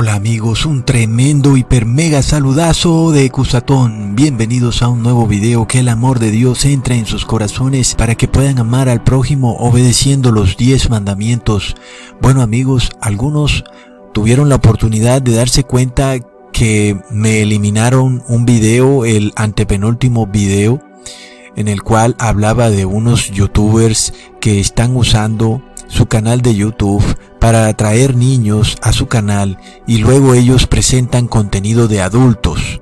Hola amigos, un tremendo hiper mega saludazo de Cusatón. Bienvenidos a un nuevo video que el amor de Dios entre en sus corazones para que puedan amar al prójimo obedeciendo los 10 mandamientos. Bueno amigos, algunos tuvieron la oportunidad de darse cuenta que me eliminaron un video, el antepenúltimo video, en el cual hablaba de unos youtubers que están usando su canal de YouTube para atraer niños a su canal y luego ellos presentan contenido de adultos.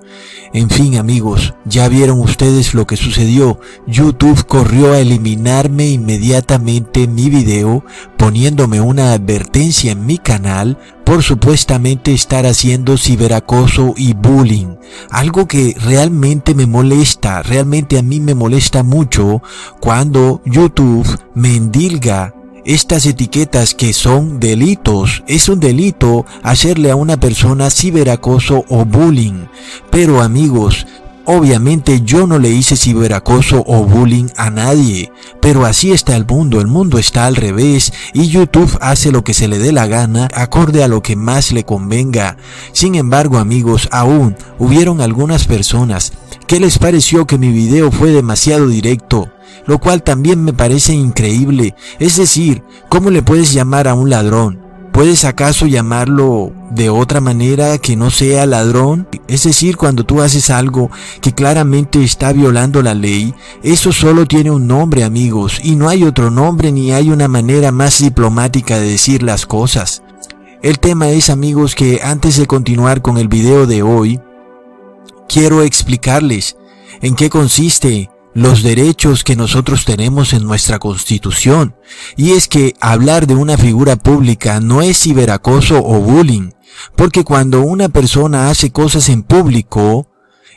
En fin amigos, ya vieron ustedes lo que sucedió. YouTube corrió a eliminarme inmediatamente mi video poniéndome una advertencia en mi canal por supuestamente estar haciendo ciberacoso y bullying. Algo que realmente me molesta, realmente a mí me molesta mucho cuando YouTube me endilga estas etiquetas que son delitos. Es un delito hacerle a una persona ciberacoso o bullying. Pero amigos, Obviamente yo no le hice ciberacoso o bullying a nadie, pero así está el mundo, el mundo está al revés y YouTube hace lo que se le dé la gana acorde a lo que más le convenga. Sin embargo amigos, aún hubieron algunas personas que les pareció que mi video fue demasiado directo, lo cual también me parece increíble. Es decir, ¿cómo le puedes llamar a un ladrón? ¿Puedes acaso llamarlo de otra manera que no sea ladrón? Es decir, cuando tú haces algo que claramente está violando la ley, eso solo tiene un nombre amigos, y no hay otro nombre ni hay una manera más diplomática de decir las cosas. El tema es amigos que antes de continuar con el video de hoy, quiero explicarles en qué consiste los derechos que nosotros tenemos en nuestra constitución. Y es que hablar de una figura pública no es ciberacoso o bullying, porque cuando una persona hace cosas en público,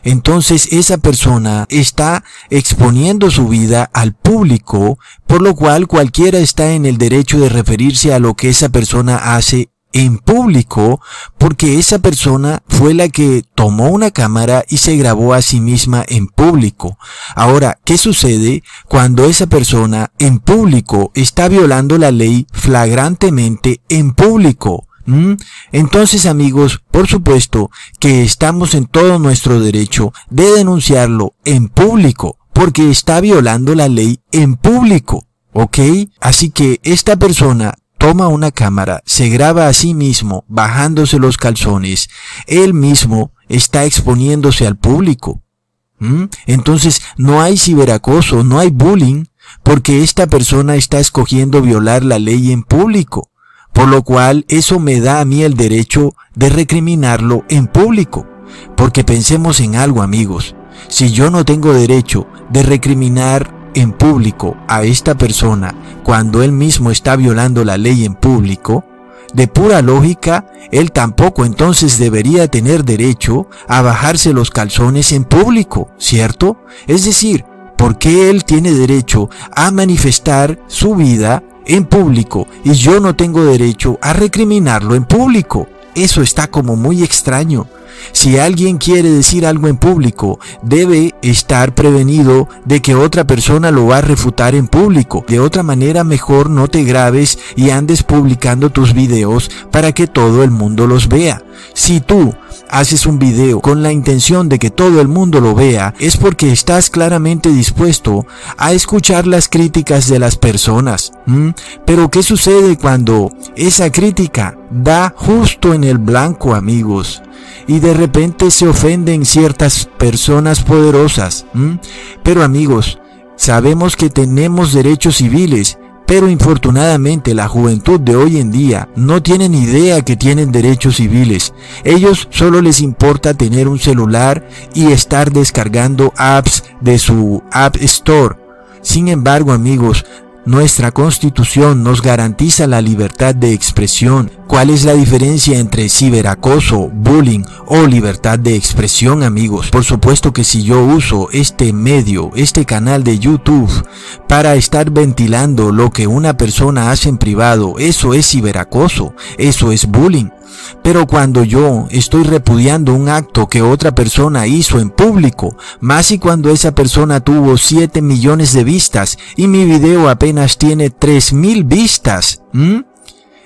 entonces esa persona está exponiendo su vida al público, por lo cual cualquiera está en el derecho de referirse a lo que esa persona hace en público porque esa persona fue la que tomó una cámara y se grabó a sí misma en público. Ahora, ¿qué sucede cuando esa persona en público está violando la ley flagrantemente en público? ¿Mm? Entonces amigos, por supuesto que estamos en todo nuestro derecho de denunciarlo en público porque está violando la ley en público. ¿Ok? Así que esta persona toma una cámara, se graba a sí mismo bajándose los calzones, él mismo está exponiéndose al público. ¿Mm? Entonces no hay ciberacoso, no hay bullying, porque esta persona está escogiendo violar la ley en público, por lo cual eso me da a mí el derecho de recriminarlo en público. Porque pensemos en algo amigos, si yo no tengo derecho de recriminar en público a esta persona cuando él mismo está violando la ley en público, de pura lógica, él tampoco entonces debería tener derecho a bajarse los calzones en público, ¿cierto? Es decir, ¿por qué él tiene derecho a manifestar su vida en público y yo no tengo derecho a recriminarlo en público? Eso está como muy extraño. Si alguien quiere decir algo en público, debe estar prevenido de que otra persona lo va a refutar en público. De otra manera, mejor no te grabes y andes publicando tus videos para que todo el mundo los vea. Si tú haces un video con la intención de que todo el mundo lo vea, es porque estás claramente dispuesto a escuchar las críticas de las personas. Pero ¿qué sucede cuando esa crítica da justo en el blanco, amigos? Y de repente se ofenden ciertas personas poderosas. Pero amigos, sabemos que tenemos derechos civiles, pero infortunadamente la juventud de hoy en día no tienen idea que tienen derechos civiles. Ellos solo les importa tener un celular y estar descargando apps de su App Store. Sin embargo, amigos, nuestra constitución nos garantiza la libertad de expresión. ¿Cuál es la diferencia entre ciberacoso, bullying o libertad de expresión amigos? Por supuesto que si yo uso este medio, este canal de YouTube, para estar ventilando lo que una persona hace en privado, eso es ciberacoso, eso es bullying. Pero cuando yo estoy repudiando un acto que otra persona hizo en público, más y cuando esa persona tuvo 7 millones de vistas y mi video apenas tiene 3 mil vistas,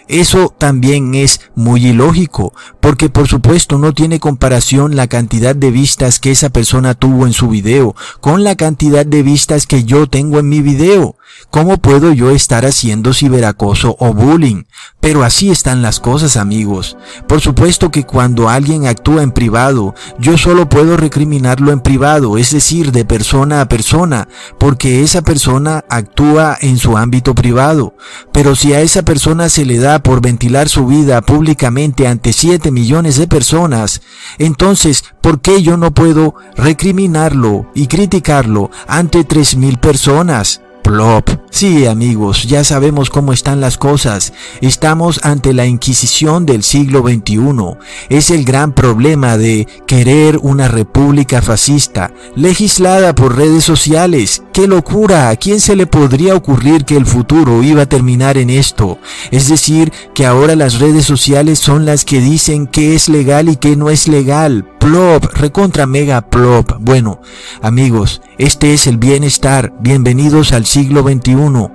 eso también es muy ilógico, porque por supuesto no tiene comparación la cantidad de vistas que esa persona tuvo en su video con la cantidad de vistas que yo tengo en mi video. ¿Cómo puedo yo estar haciendo ciberacoso o bullying? Pero así están las cosas amigos. Por supuesto que cuando alguien actúa en privado, yo solo puedo recriminarlo en privado, es decir, de persona a persona, porque esa persona actúa en su ámbito privado. Pero si a esa persona se le da por ventilar su vida públicamente ante 7 millones de personas, entonces, ¿por qué yo no puedo recriminarlo y criticarlo ante 3 mil personas? Plop. Sí, amigos, ya sabemos cómo están las cosas. Estamos ante la Inquisición del siglo XXI. Es el gran problema de querer una república fascista, legislada por redes sociales. ¡Qué locura! ¿A quién se le podría ocurrir que el futuro iba a terminar en esto? Es decir, que ahora las redes sociales son las que dicen qué es legal y qué no es legal. Plop, recontra mega plop. Bueno, amigos, este es el bienestar. Bienvenidos al siglo XXI.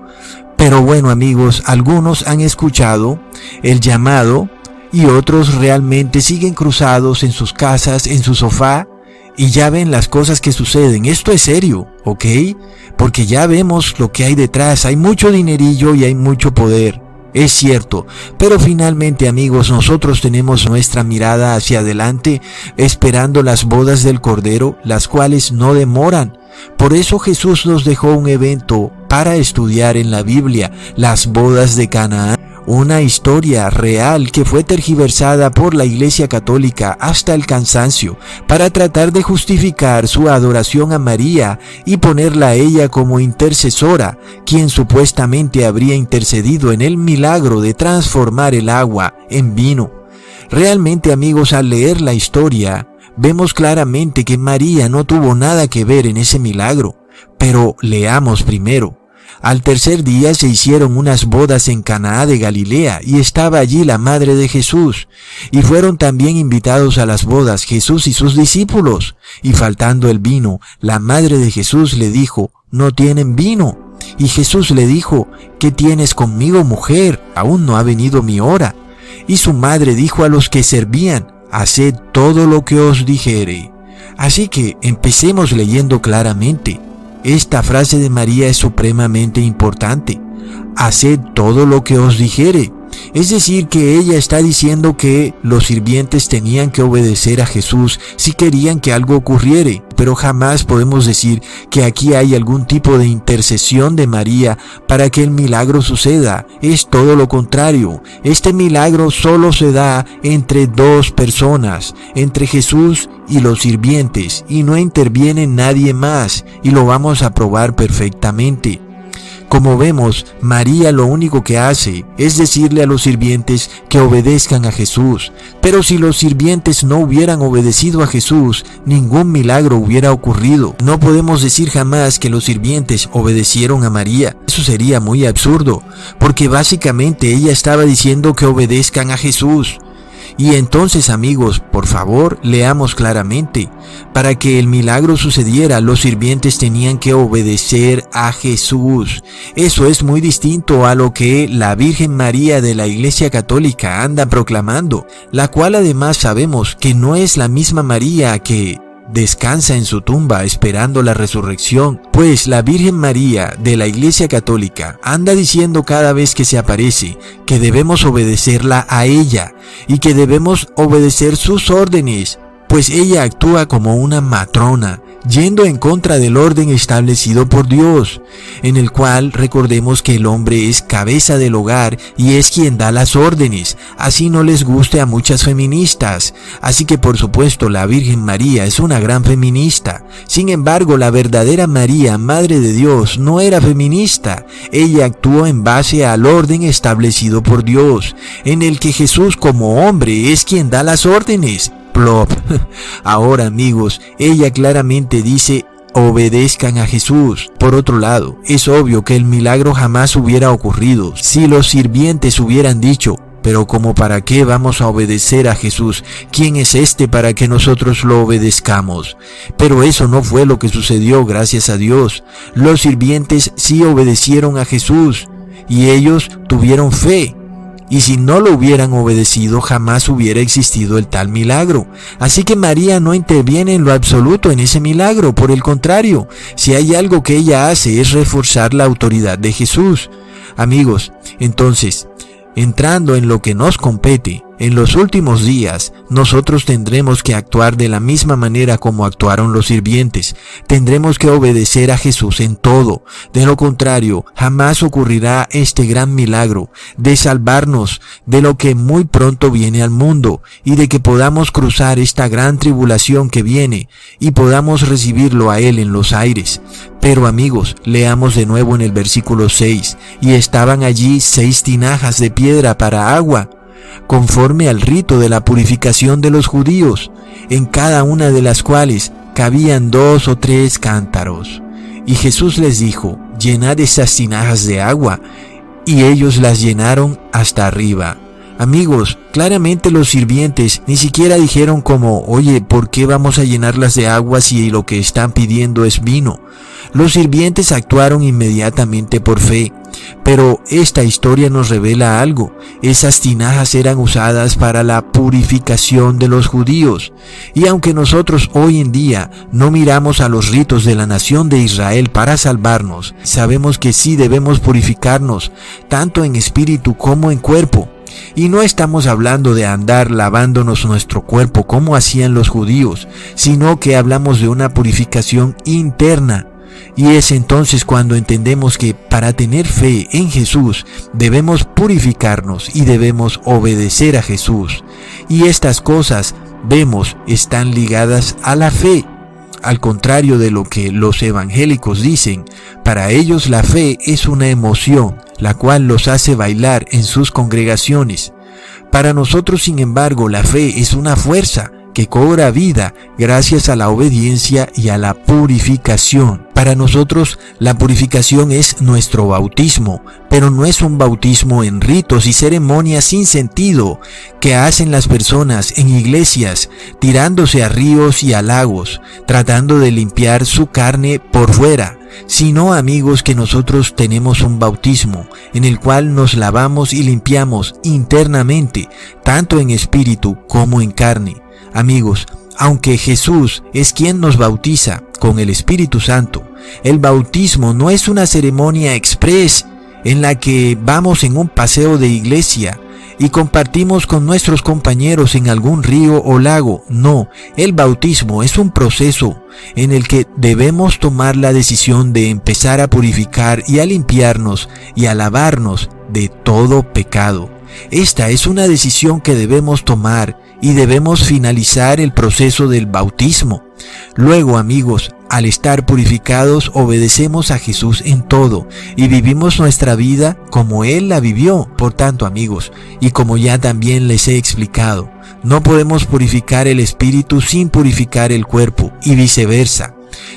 Pero bueno, amigos, algunos han escuchado el llamado y otros realmente siguen cruzados en sus casas, en su sofá, y ya ven las cosas que suceden. Esto es serio, ¿ok? Porque ya vemos lo que hay detrás. Hay mucho dinerillo y hay mucho poder. Es cierto, pero finalmente amigos, nosotros tenemos nuestra mirada hacia adelante, esperando las bodas del Cordero, las cuales no demoran. Por eso Jesús nos dejó un evento para estudiar en la Biblia, las bodas de Canaán una historia real que fue tergiversada por la Iglesia Católica hasta el cansancio para tratar de justificar su adoración a María y ponerla a ella como intercesora, quien supuestamente habría intercedido en el milagro de transformar el agua en vino. Realmente amigos, al leer la historia, vemos claramente que María no tuvo nada que ver en ese milagro. Pero leamos primero. Al tercer día se hicieron unas bodas en Canaá de Galilea y estaba allí la madre de Jesús. Y fueron también invitados a las bodas Jesús y sus discípulos. Y faltando el vino, la madre de Jesús le dijo, no tienen vino. Y Jesús le dijo, ¿qué tienes conmigo mujer? Aún no ha venido mi hora. Y su madre dijo a los que servían, haced todo lo que os dijere. Así que empecemos leyendo claramente. Esta frase de María es supremamente importante. Haced todo lo que os dijere. Es decir, que ella está diciendo que los sirvientes tenían que obedecer a Jesús si querían que algo ocurriere, pero jamás podemos decir que aquí hay algún tipo de intercesión de María para que el milagro suceda. Es todo lo contrario. Este milagro solo se da entre dos personas, entre Jesús y los sirvientes, y no interviene nadie más, y lo vamos a probar perfectamente. Como vemos, María lo único que hace es decirle a los sirvientes que obedezcan a Jesús. Pero si los sirvientes no hubieran obedecido a Jesús, ningún milagro hubiera ocurrido. No podemos decir jamás que los sirvientes obedecieron a María. Eso sería muy absurdo, porque básicamente ella estaba diciendo que obedezcan a Jesús. Y entonces amigos, por favor, leamos claramente. Para que el milagro sucediera, los sirvientes tenían que obedecer a Jesús. Eso es muy distinto a lo que la Virgen María de la Iglesia Católica anda proclamando, la cual además sabemos que no es la misma María que descansa en su tumba esperando la resurrección, pues la Virgen María de la Iglesia Católica anda diciendo cada vez que se aparece que debemos obedecerla a ella y que debemos obedecer sus órdenes, pues ella actúa como una matrona, yendo en contra del orden establecido por Dios, en el cual recordemos que el hombre es cabeza del hogar y es quien da las órdenes, así no les guste a muchas feministas, así que por supuesto la Virgen María es una gran feminista, sin embargo la verdadera María, Madre de Dios, no era feminista, ella actuó en base al orden establecido por Dios, en el que Jesús como hombre es quien da las órdenes, Ahora amigos, ella claramente dice obedezcan a Jesús. Por otro lado, es obvio que el milagro jamás hubiera ocurrido si los sirvientes hubieran dicho, pero como para qué vamos a obedecer a Jesús? ¿Quién es este para que nosotros lo obedezcamos? Pero eso no fue lo que sucedió, gracias a Dios. Los sirvientes sí obedecieron a Jesús y ellos tuvieron fe y si no lo hubieran obedecido jamás hubiera existido el tal milagro. Así que María no interviene en lo absoluto en ese milagro, por el contrario, si hay algo que ella hace es reforzar la autoridad de Jesús. Amigos, entonces, entrando en lo que nos compete, en los últimos días, nosotros tendremos que actuar de la misma manera como actuaron los sirvientes. Tendremos que obedecer a Jesús en todo. De lo contrario, jamás ocurrirá este gran milagro de salvarnos de lo que muy pronto viene al mundo y de que podamos cruzar esta gran tribulación que viene y podamos recibirlo a Él en los aires. Pero amigos, leamos de nuevo en el versículo 6, y estaban allí seis tinajas de piedra para agua conforme al rito de la purificación de los judíos, en cada una de las cuales cabían dos o tres cántaros. Y Jesús les dijo, llenad esas tinajas de agua, y ellos las llenaron hasta arriba. Amigos, claramente los sirvientes ni siquiera dijeron como, oye, ¿por qué vamos a llenarlas de agua si lo que están pidiendo es vino? Los sirvientes actuaron inmediatamente por fe, pero esta historia nos revela algo. Esas tinajas eran usadas para la purificación de los judíos. Y aunque nosotros hoy en día no miramos a los ritos de la nación de Israel para salvarnos, sabemos que sí debemos purificarnos, tanto en espíritu como en cuerpo. Y no estamos hablando de andar lavándonos nuestro cuerpo como hacían los judíos, sino que hablamos de una purificación interna y es entonces cuando entendemos que para tener fe en Jesús debemos purificarnos y debemos obedecer a Jesús. Y estas cosas, vemos, están ligadas a la fe. Al contrario de lo que los evangélicos dicen, para ellos la fe es una emoción, la cual los hace bailar en sus congregaciones. Para nosotros, sin embargo, la fe es una fuerza, que cobra vida gracias a la obediencia y a la purificación. Para nosotros la purificación es nuestro bautismo, pero no es un bautismo en ritos y ceremonias sin sentido que hacen las personas en iglesias, tirándose a ríos y a lagos, tratando de limpiar su carne por fuera sino amigos que nosotros tenemos un bautismo en el cual nos lavamos y limpiamos internamente, tanto en espíritu como en carne. Amigos, aunque Jesús es quien nos bautiza con el Espíritu Santo, el bautismo no es una ceremonia express en la que vamos en un paseo de iglesia y compartimos con nuestros compañeros en algún río o lago. No, el bautismo es un proceso en el que debemos tomar la decisión de empezar a purificar y a limpiarnos y a lavarnos de todo pecado. Esta es una decisión que debemos tomar y debemos finalizar el proceso del bautismo. Luego, amigos, al estar purificados, obedecemos a Jesús en todo y vivimos nuestra vida como Él la vivió. Por tanto, amigos, y como ya también les he explicado, no podemos purificar el espíritu sin purificar el cuerpo y viceversa.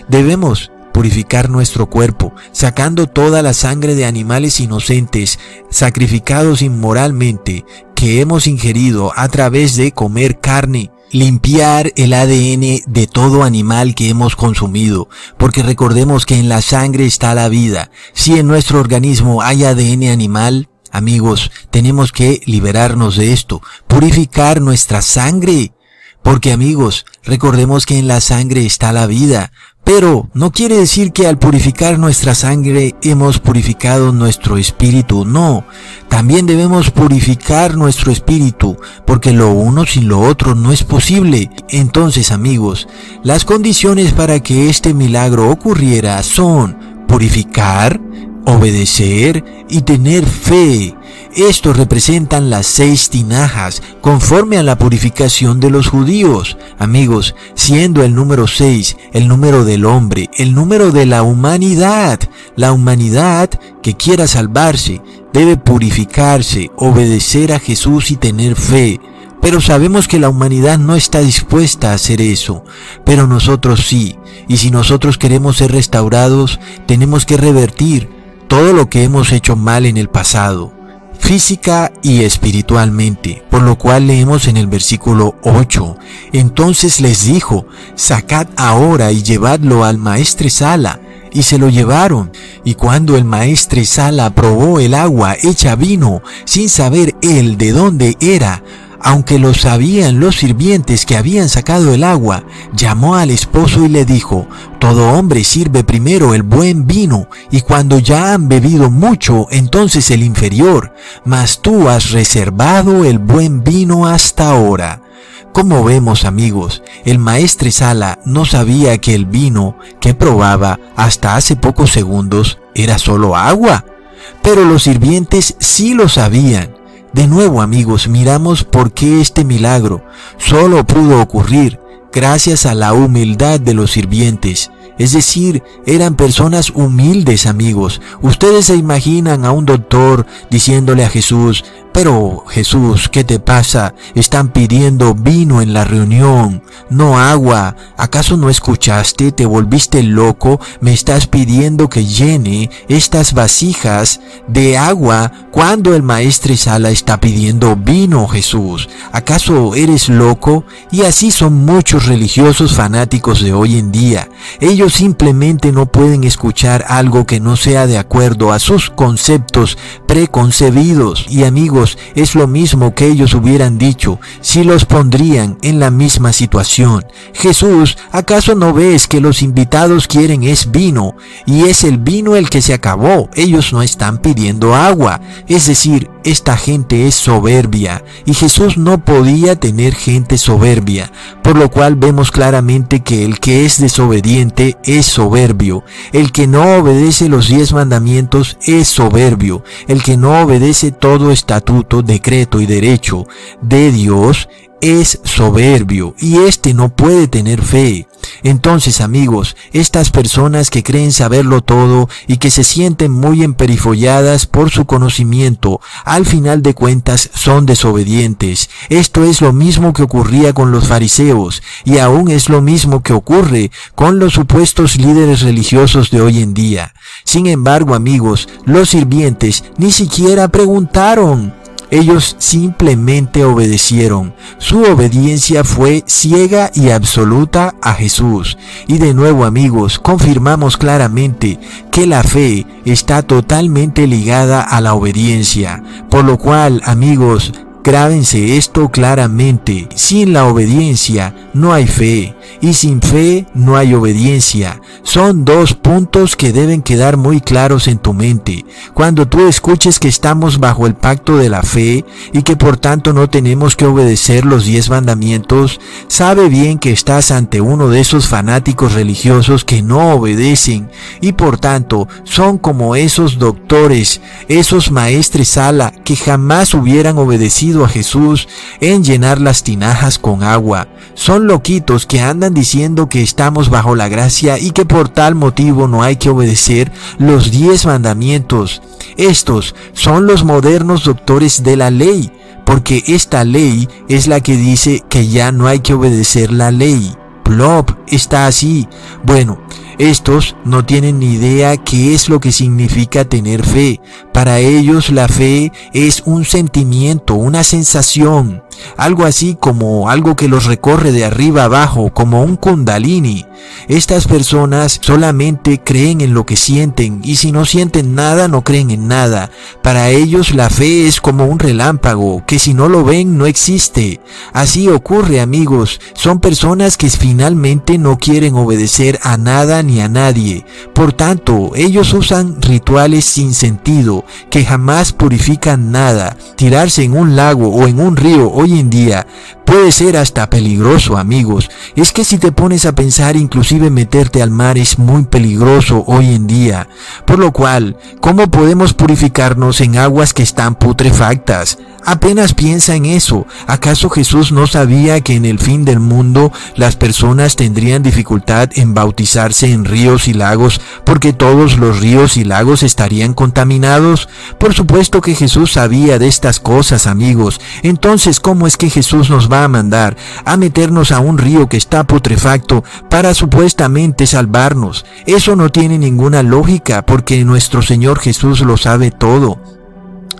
Debemos purificar nuestro cuerpo, sacando toda la sangre de animales inocentes, sacrificados inmoralmente, que hemos ingerido a través de comer carne, limpiar el ADN de todo animal que hemos consumido, porque recordemos que en la sangre está la vida. Si en nuestro organismo hay ADN animal, amigos, tenemos que liberarnos de esto, purificar nuestra sangre. Porque amigos, recordemos que en la sangre está la vida, pero no quiere decir que al purificar nuestra sangre hemos purificado nuestro espíritu, no. También debemos purificar nuestro espíritu, porque lo uno sin lo otro no es posible. Entonces amigos, las condiciones para que este milagro ocurriera son purificar, obedecer y tener fe. Estos representan las seis tinajas conforme a la purificación de los judíos. Amigos, siendo el número seis el número del hombre, el número de la humanidad. La humanidad que quiera salvarse debe purificarse, obedecer a Jesús y tener fe. Pero sabemos que la humanidad no está dispuesta a hacer eso, pero nosotros sí. Y si nosotros queremos ser restaurados, tenemos que revertir todo lo que hemos hecho mal en el pasado, física y espiritualmente, por lo cual leemos en el versículo 8, entonces les dijo, sacad ahora y llevadlo al maestresala, y se lo llevaron. Y cuando el maestre Sala probó el agua hecha vino, sin saber él de dónde era, aunque lo sabían los sirvientes que habían sacado el agua, llamó al esposo y le dijo, Todo hombre sirve primero el buen vino, y cuando ya han bebido mucho, entonces el inferior, mas tú has reservado el buen vino hasta ahora. Como vemos amigos, el maestre Sala no sabía que el vino que probaba hasta hace pocos segundos era solo agua, pero los sirvientes sí lo sabían de nuevo amigos, miramos por qué este milagro solo pudo ocurrir gracias a la humildad de los sirvientes. Es decir, eran personas humildes amigos. Ustedes se imaginan a un doctor diciéndole a Jesús, pero Jesús, ¿qué te pasa? Están pidiendo vino en la reunión, no agua. ¿Acaso no escuchaste? ¿Te volviste loco? ¿Me estás pidiendo que llene estas vasijas de agua cuando el maestro Sala está pidiendo vino, Jesús? ¿Acaso eres loco? Y así son muchos religiosos fanáticos de hoy en día. Ellos simplemente no pueden escuchar algo que no sea de acuerdo a sus conceptos preconcebidos. Y amigos, es lo mismo que ellos hubieran dicho si los pondrían en la misma situación. Jesús, ¿acaso no ves que los invitados quieren es vino y es el vino el que se acabó? Ellos no están pidiendo agua. Es decir, esta gente es soberbia y Jesús no podía tener gente soberbia, por lo cual vemos claramente que el que es desobediente es soberbio, el que no obedece los diez mandamientos es soberbio, el que no obedece todo estatuto, decreto y derecho de Dios es soberbio y éste no puede tener fe. Entonces, amigos, estas personas que creen saberlo todo y que se sienten muy emperifolladas por su conocimiento, al final de cuentas son desobedientes. Esto es lo mismo que ocurría con los fariseos y aún es lo mismo que ocurre con los supuestos líderes religiosos de hoy en día. Sin embargo, amigos, los sirvientes ni siquiera preguntaron ellos simplemente obedecieron. Su obediencia fue ciega y absoluta a Jesús. Y de nuevo amigos, confirmamos claramente que la fe está totalmente ligada a la obediencia. Por lo cual, amigos, Grábense esto claramente. Sin la obediencia no hay fe y sin fe no hay obediencia. Son dos puntos que deben quedar muy claros en tu mente. Cuando tú escuches que estamos bajo el pacto de la fe y que por tanto no tenemos que obedecer los diez mandamientos, sabe bien que estás ante uno de esos fanáticos religiosos que no obedecen y por tanto son como esos doctores, esos maestres sala que jamás hubieran obedecido a Jesús en llenar las tinajas con agua. Son loquitos que andan diciendo que estamos bajo la gracia y que por tal motivo no hay que obedecer los diez mandamientos. Estos son los modernos doctores de la ley, porque esta ley es la que dice que ya no hay que obedecer la ley. Plop está así. Bueno, estos no tienen ni idea qué es lo que significa tener fe. Para ellos la fe es un sentimiento, una sensación, algo así como algo que los recorre de arriba abajo, como un kundalini. Estas personas solamente creen en lo que sienten y si no sienten nada no creen en nada. Para ellos la fe es como un relámpago, que si no lo ven no existe. Así ocurre amigos, son personas que finalmente no quieren obedecer a nada ni a nadie. Por tanto, ellos usan rituales sin sentido, que jamás purifican nada. Tirarse en un lago o en un río hoy en día puede ser hasta peligroso, amigos. Es que si te pones a pensar, inclusive meterte al mar es muy peligroso hoy en día. Por lo cual, ¿cómo podemos purificarnos en aguas que están putrefactas? Apenas piensa en eso. ¿Acaso Jesús no sabía que en el fin del mundo las personas tendrían dificultad en bautizarse en ríos y lagos porque todos los ríos y lagos estarían contaminados? Por supuesto que Jesús sabía de estas cosas, amigos. Entonces, ¿cómo es que Jesús nos va a mandar a meternos a un río que está putrefacto para supuestamente salvarnos? Eso no tiene ninguna lógica porque nuestro Señor Jesús lo sabe todo.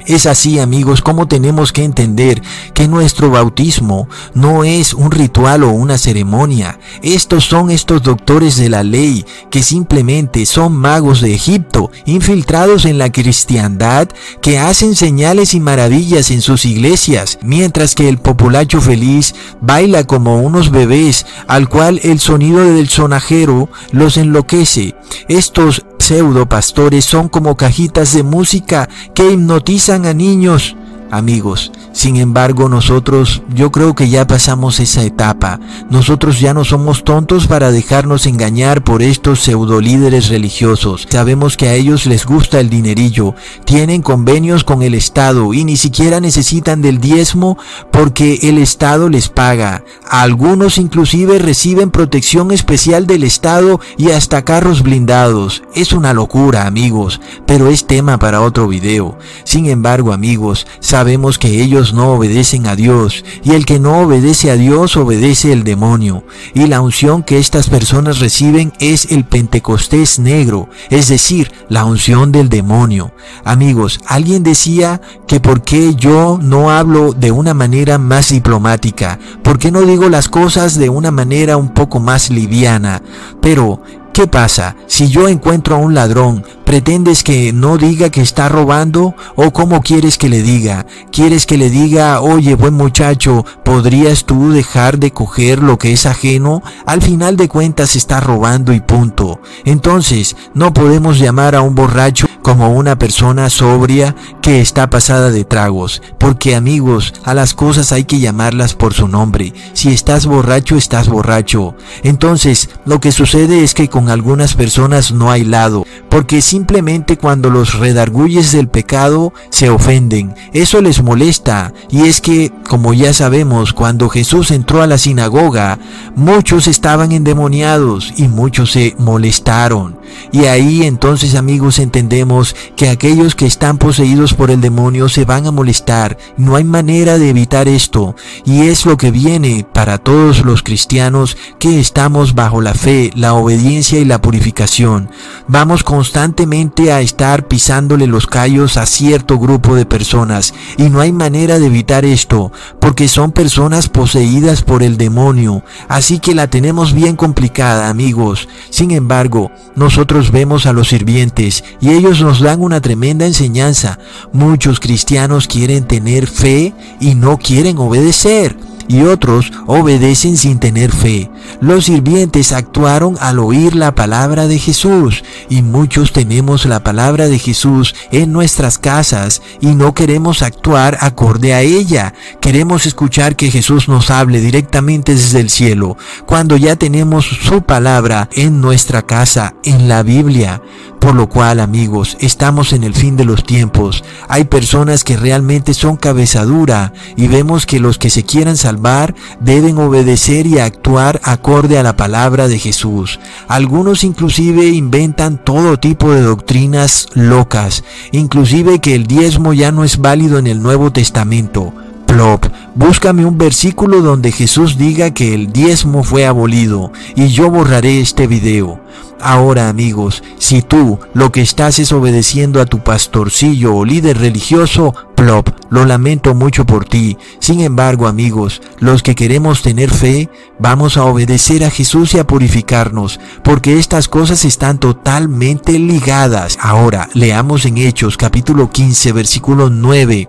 Es así, amigos, como tenemos que entender que nuestro bautismo no es un ritual o una ceremonia. Estos son estos doctores de la ley que simplemente son magos de Egipto, infiltrados en la cristiandad, que hacen señales y maravillas en sus iglesias, mientras que el populacho feliz baila como unos bebés, al cual el sonido del sonajero los enloquece. Estos pseudo pastores son como cajitas de música que hipnotizan a niños. Amigos, sin embargo, nosotros, yo creo que ya pasamos esa etapa. Nosotros ya no somos tontos para dejarnos engañar por estos pseudo líderes religiosos. Sabemos que a ellos les gusta el dinerillo, tienen convenios con el Estado y ni siquiera necesitan del diezmo porque el Estado les paga. Algunos inclusive reciben protección especial del Estado y hasta carros blindados. Es una locura, amigos, pero es tema para otro video. Sin embargo, amigos, sabemos que ellos no obedecen a Dios, y el que no obedece a Dios obedece el demonio. Y la unción que estas personas reciben es el Pentecostés negro, es decir, la unción del demonio. Amigos, alguien decía que por qué yo no hablo de una manera más diplomática, por qué no digo las cosas de una manera un poco más liviana, pero ¿Qué pasa? Si yo encuentro a un ladrón, ¿pretendes que no diga que está robando? ¿O cómo quieres que le diga? ¿Quieres que le diga, oye, buen muchacho, ¿podrías tú dejar de coger lo que es ajeno? Al final de cuentas está robando y punto. Entonces, no podemos llamar a un borracho como una persona sobria que está pasada de tragos, porque amigos, a las cosas hay que llamarlas por su nombre. Si estás borracho, estás borracho. Entonces, lo que sucede es que algunas personas no hay lado, porque simplemente cuando los redarguyes del pecado se ofenden. Eso les molesta, y es que, como ya sabemos, cuando Jesús entró a la sinagoga, muchos estaban endemoniados y muchos se molestaron. Y ahí entonces amigos entendemos que aquellos que están poseídos por el demonio se van a molestar. No hay manera de evitar esto. Y es lo que viene para todos los cristianos que estamos bajo la fe, la obediencia y la purificación. Vamos constantemente a estar pisándole los callos a cierto grupo de personas. Y no hay manera de evitar esto, porque son personas poseídas por el demonio. Así que la tenemos bien complicada amigos. Sin embargo, nosotros vemos a los sirvientes y ellos nos dan una tremenda enseñanza. Muchos cristianos quieren tener fe y no quieren obedecer y otros obedecen sin tener fe. Los sirvientes actuaron al oír la palabra de Jesús y muchos tenemos la palabra de Jesús en nuestras casas y no queremos actuar acorde a ella. Queremos escuchar que Jesús nos hable directamente desde el cielo cuando ya tenemos su palabra en nuestra casa, en la Biblia. Por lo cual, amigos, estamos en el fin de los tiempos. Hay personas que realmente son cabezadura y vemos que los que se quieran salvar deben obedecer y actuar acorde a la palabra de Jesús. Algunos inclusive inventan todo tipo de doctrinas locas, inclusive que el diezmo ya no es válido en el Nuevo Testamento. Plop, búscame un versículo donde Jesús diga que el diezmo fue abolido y yo borraré este video. Ahora amigos, si tú lo que estás es obedeciendo a tu pastorcillo o líder religioso, plop, lo lamento mucho por ti. Sin embargo amigos, los que queremos tener fe, vamos a obedecer a Jesús y a purificarnos, porque estas cosas están totalmente ligadas. Ahora, leamos en Hechos capítulo 15 versículo 9.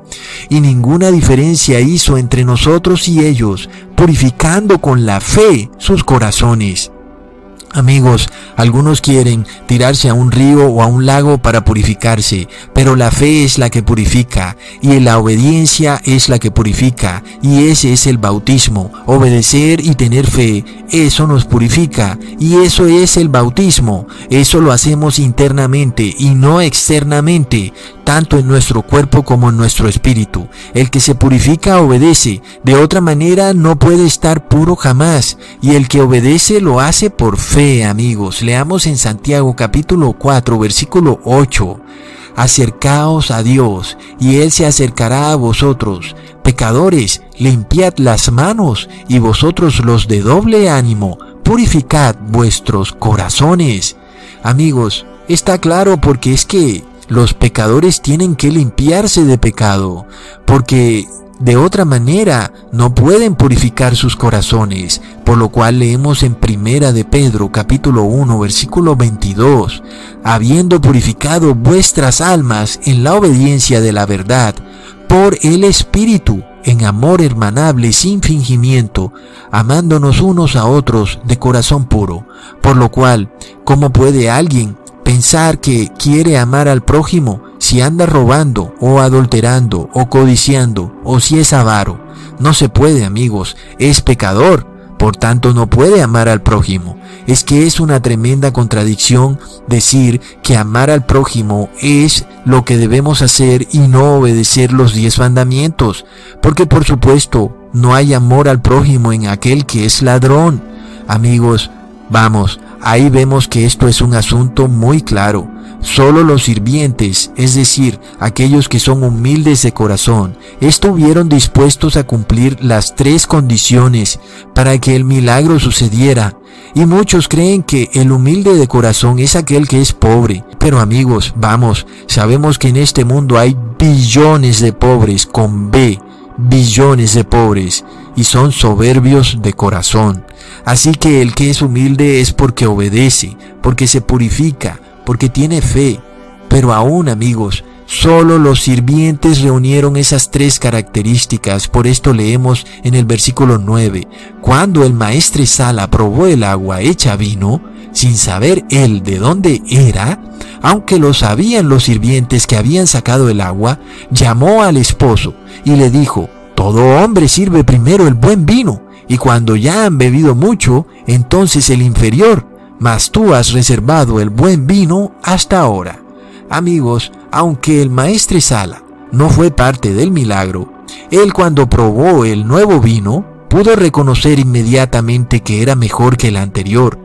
Y ninguna diferencia hizo entre nosotros y ellos, purificando con la fe sus corazones. Amigos, algunos quieren tirarse a un río o a un lago para purificarse, pero la fe es la que purifica y la obediencia es la que purifica y ese es el bautismo. Obedecer y tener fe, eso nos purifica y eso es el bautismo. Eso lo hacemos internamente y no externamente, tanto en nuestro cuerpo como en nuestro espíritu. El que se purifica obedece, de otra manera no puede estar puro jamás y el que obedece lo hace por fe amigos. Leamos en Santiago capítulo 4, versículo 8. Acercaos a Dios, y Él se acercará a vosotros. Pecadores, limpiad las manos, y vosotros los de doble ánimo, purificad vuestros corazones. Amigos, está claro porque es que los pecadores tienen que limpiarse de pecado, porque de otra manera no pueden purificar sus corazones, por lo cual leemos en Primera de Pedro capítulo 1 versículo 22, habiendo purificado vuestras almas en la obediencia de la verdad, por el Espíritu, en amor hermanable sin fingimiento, amándonos unos a otros de corazón puro, por lo cual, ¿cómo puede alguien pensar que quiere amar al prójimo si anda robando o adulterando o codiciando o si es avaro. No se puede, amigos, es pecador, por tanto no puede amar al prójimo. Es que es una tremenda contradicción decir que amar al prójimo es lo que debemos hacer y no obedecer los diez mandamientos, porque por supuesto no hay amor al prójimo en aquel que es ladrón. Amigos, vamos, ahí vemos que esto es un asunto muy claro. Solo los sirvientes, es decir, aquellos que son humildes de corazón, estuvieron dispuestos a cumplir las tres condiciones para que el milagro sucediera. Y muchos creen que el humilde de corazón es aquel que es pobre. Pero amigos, vamos, sabemos que en este mundo hay billones de pobres con B, billones de pobres, y son soberbios de corazón. Así que el que es humilde es porque obedece, porque se purifica, porque tiene fe. Pero aún amigos, solo los sirvientes reunieron esas tres características, por esto leemos en el versículo 9, cuando el maestre Sala probó el agua hecha vino, sin saber él de dónde era, aunque lo sabían los sirvientes que habían sacado el agua, llamó al esposo y le dijo, todo hombre sirve primero el buen vino, y cuando ya han bebido mucho, entonces el inferior, mas tú has reservado el buen vino hasta ahora. Amigos, aunque el maestre Sala no fue parte del milagro, él cuando probó el nuevo vino, pudo reconocer inmediatamente que era mejor que el anterior.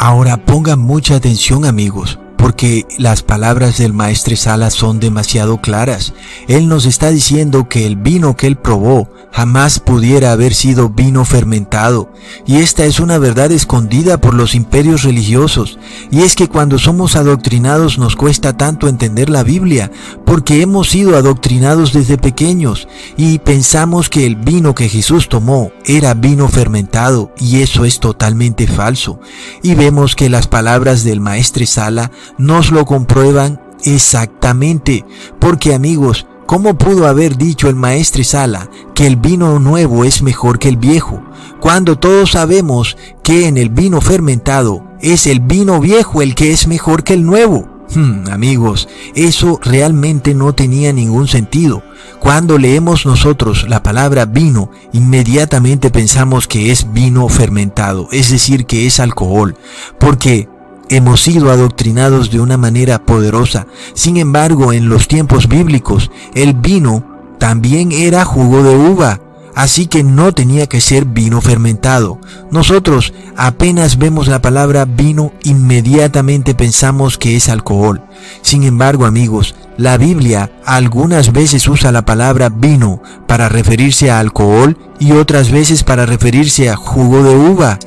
Ahora pongan mucha atención amigos, porque las palabras del maestre Sala son demasiado claras. Él nos está diciendo que el vino que él probó jamás pudiera haber sido vino fermentado. Y esta es una verdad escondida por los imperios religiosos. Y es que cuando somos adoctrinados nos cuesta tanto entender la Biblia, porque hemos sido adoctrinados desde pequeños y pensamos que el vino que Jesús tomó era vino fermentado, y eso es totalmente falso. Y vemos que las palabras del maestre Sala nos lo comprueban exactamente. Porque amigos, ¿cómo pudo haber dicho el maestre Sala que el vino nuevo es mejor que el viejo? Cuando todos sabemos que en el vino fermentado es el vino viejo el que es mejor que el nuevo. Hmm, amigos, eso realmente no tenía ningún sentido. Cuando leemos nosotros la palabra vino, inmediatamente pensamos que es vino fermentado, es decir, que es alcohol, porque hemos sido adoctrinados de una manera poderosa. Sin embargo, en los tiempos bíblicos, el vino también era jugo de uva, así que no tenía que ser vino fermentado. Nosotros apenas vemos la palabra vino, inmediatamente pensamos que es alcohol. Sin embargo, amigos, la Biblia algunas veces usa la palabra vino para referirse a alcohol y otras veces para referirse a jugo de uva.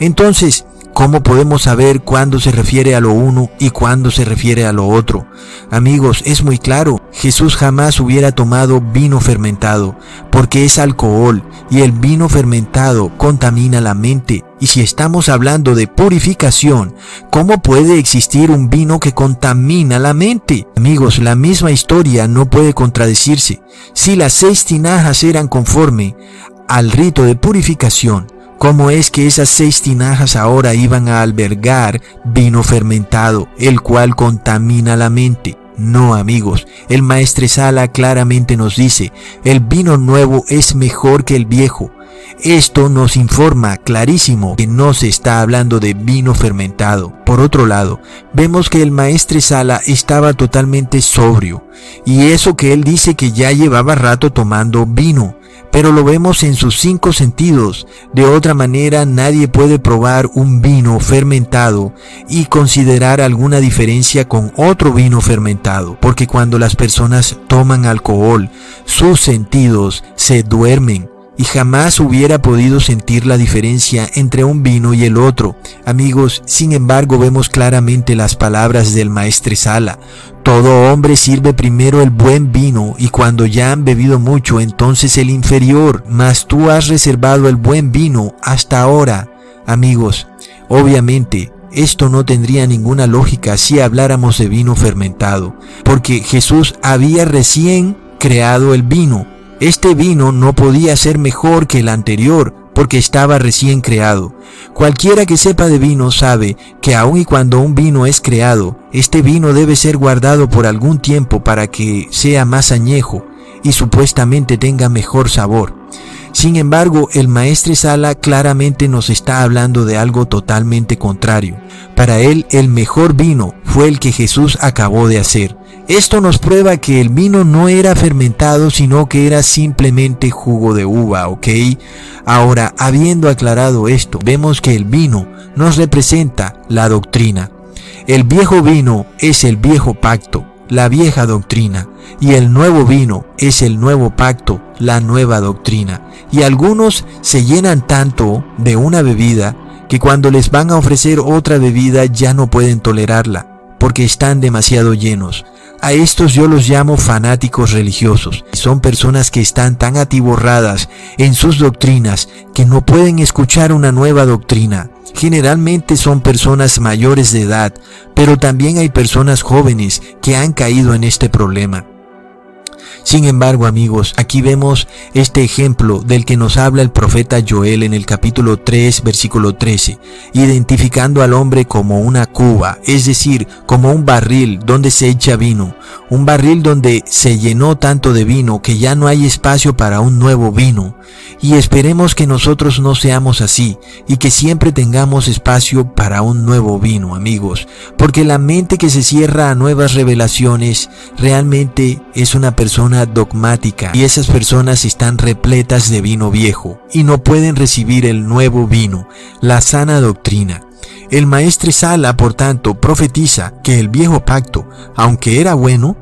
Entonces, ¿Cómo podemos saber cuándo se refiere a lo uno y cuándo se refiere a lo otro? Amigos, es muy claro, Jesús jamás hubiera tomado vino fermentado, porque es alcohol y el vino fermentado contamina la mente. Y si estamos hablando de purificación, ¿cómo puede existir un vino que contamina la mente? Amigos, la misma historia no puede contradecirse. Si las seis tinajas eran conforme al rito de purificación, ¿Cómo es que esas seis tinajas ahora iban a albergar vino fermentado, el cual contamina la mente? No, amigos, el maestre Sala claramente nos dice, el vino nuevo es mejor que el viejo. Esto nos informa clarísimo que no se está hablando de vino fermentado. Por otro lado, vemos que el maestre Sala estaba totalmente sobrio, y eso que él dice que ya llevaba rato tomando vino, pero lo vemos en sus cinco sentidos. De otra manera nadie puede probar un vino fermentado y considerar alguna diferencia con otro vino fermentado, porque cuando las personas toman alcohol, sus sentidos se duermen y jamás hubiera podido sentir la diferencia entre un vino y el otro. Amigos, sin embargo vemos claramente las palabras del maestre Sala. Todo hombre sirve primero el buen vino y cuando ya han bebido mucho entonces el inferior, mas tú has reservado el buen vino hasta ahora. Amigos, obviamente esto no tendría ninguna lógica si habláramos de vino fermentado, porque Jesús había recién creado el vino este vino no podía ser mejor que el anterior porque estaba recién creado. Cualquiera que sepa de vino sabe que aun y cuando un vino es creado, este vino debe ser guardado por algún tiempo para que sea más añejo y supuestamente tenga mejor sabor. Sin embargo, el maestre Sala claramente nos está hablando de algo totalmente contrario. Para él, el mejor vino fue el que Jesús acabó de hacer. Esto nos prueba que el vino no era fermentado, sino que era simplemente jugo de uva, ¿ok? Ahora, habiendo aclarado esto, vemos que el vino nos representa la doctrina. El viejo vino es el viejo pacto, la vieja doctrina, y el nuevo vino es el nuevo pacto, la nueva doctrina. Y algunos se llenan tanto de una bebida que cuando les van a ofrecer otra bebida ya no pueden tolerarla, porque están demasiado llenos. A estos yo los llamo fanáticos religiosos. Son personas que están tan atiborradas en sus doctrinas que no pueden escuchar una nueva doctrina. Generalmente son personas mayores de edad, pero también hay personas jóvenes que han caído en este problema. Sin embargo, amigos, aquí vemos este ejemplo del que nos habla el profeta Joel en el capítulo 3, versículo 13, identificando al hombre como una cuba, es decir, como un barril donde se echa vino, un barril donde se llenó tanto de vino que ya no hay espacio para un nuevo vino. Y esperemos que nosotros no seamos así y que siempre tengamos espacio para un nuevo vino, amigos, porque la mente que se cierra a nuevas revelaciones realmente es una persona dogmática y esas personas están repletas de vino viejo y no pueden recibir el nuevo vino, la sana doctrina. El maestre Sala, por tanto, profetiza que el viejo pacto, aunque era bueno,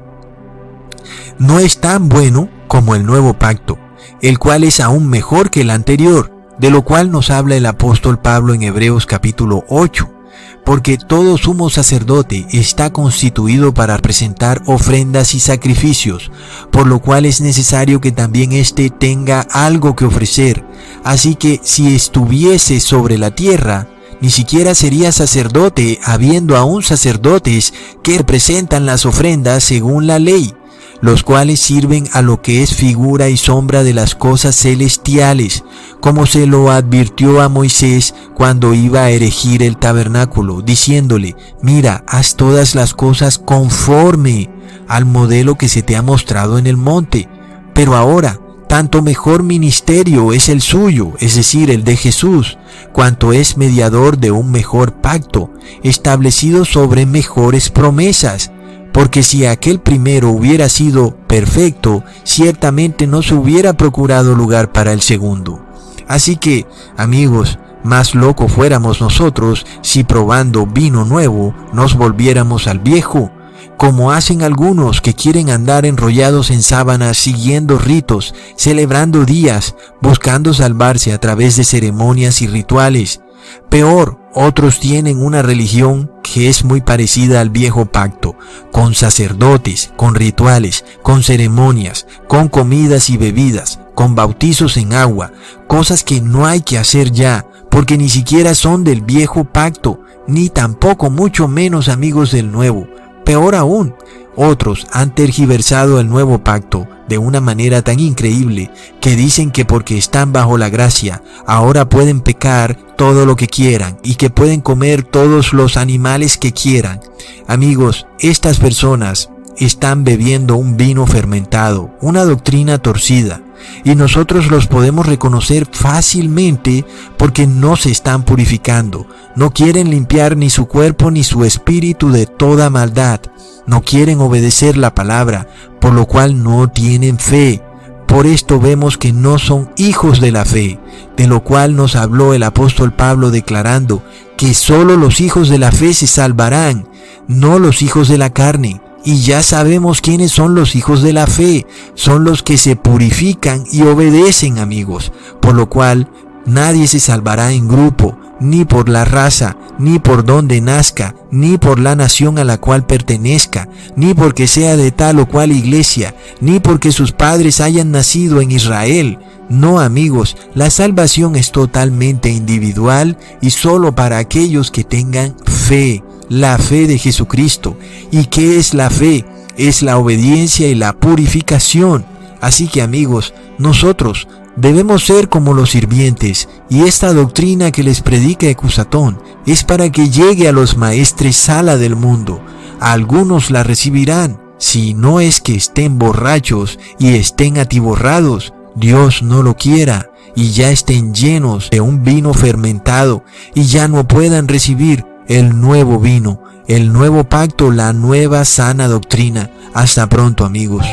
no es tan bueno como el nuevo pacto, el cual es aún mejor que el anterior, de lo cual nos habla el apóstol Pablo en Hebreos capítulo 8 porque todo sumo sacerdote está constituido para presentar ofrendas y sacrificios, por lo cual es necesario que también éste tenga algo que ofrecer. Así que si estuviese sobre la tierra, ni siquiera sería sacerdote, habiendo aún sacerdotes que representan las ofrendas según la ley los cuales sirven a lo que es figura y sombra de las cosas celestiales, como se lo advirtió a Moisés cuando iba a erigir el tabernáculo, diciéndole, mira, haz todas las cosas conforme al modelo que se te ha mostrado en el monte. Pero ahora, tanto mejor ministerio es el suyo, es decir, el de Jesús, cuanto es mediador de un mejor pacto, establecido sobre mejores promesas porque si aquel primero hubiera sido perfecto, ciertamente no se hubiera procurado lugar para el segundo. Así que, amigos, más loco fuéramos nosotros si probando vino nuevo nos volviéramos al viejo, como hacen algunos que quieren andar enrollados en sábanas siguiendo ritos, celebrando días, buscando salvarse a través de ceremonias y rituales. Peor, otros tienen una religión que es muy parecida al viejo pacto, con sacerdotes, con rituales, con ceremonias, con comidas y bebidas, con bautizos en agua, cosas que no hay que hacer ya, porque ni siquiera son del viejo pacto, ni tampoco mucho menos amigos del nuevo. Peor aún, otros han tergiversado el nuevo pacto de una manera tan increíble que dicen que porque están bajo la gracia, ahora pueden pecar todo lo que quieran y que pueden comer todos los animales que quieran. Amigos, estas personas están bebiendo un vino fermentado, una doctrina torcida, y nosotros los podemos reconocer fácilmente porque no se están purificando, no quieren limpiar ni su cuerpo ni su espíritu de toda maldad, no quieren obedecer la palabra, por lo cual no tienen fe. Por esto vemos que no son hijos de la fe, de lo cual nos habló el apóstol Pablo declarando que solo los hijos de la fe se salvarán, no los hijos de la carne. Y ya sabemos quiénes son los hijos de la fe. Son los que se purifican y obedecen amigos. Por lo cual nadie se salvará en grupo, ni por la raza, ni por donde nazca, ni por la nación a la cual pertenezca, ni porque sea de tal o cual iglesia, ni porque sus padres hayan nacido en Israel. No amigos, la salvación es totalmente individual y solo para aquellos que tengan fe, la fe de Jesucristo. ¿Y qué es la fe? Es la obediencia y la purificación. Así que amigos, nosotros Debemos ser como los sirvientes, y esta doctrina que les predica Ecusatón es para que llegue a los maestres sala del mundo. Algunos la recibirán, si no es que estén borrachos y estén atiborrados, Dios no lo quiera, y ya estén llenos de un vino fermentado, y ya no puedan recibir el nuevo vino, el nuevo pacto, la nueva sana doctrina. Hasta pronto amigos.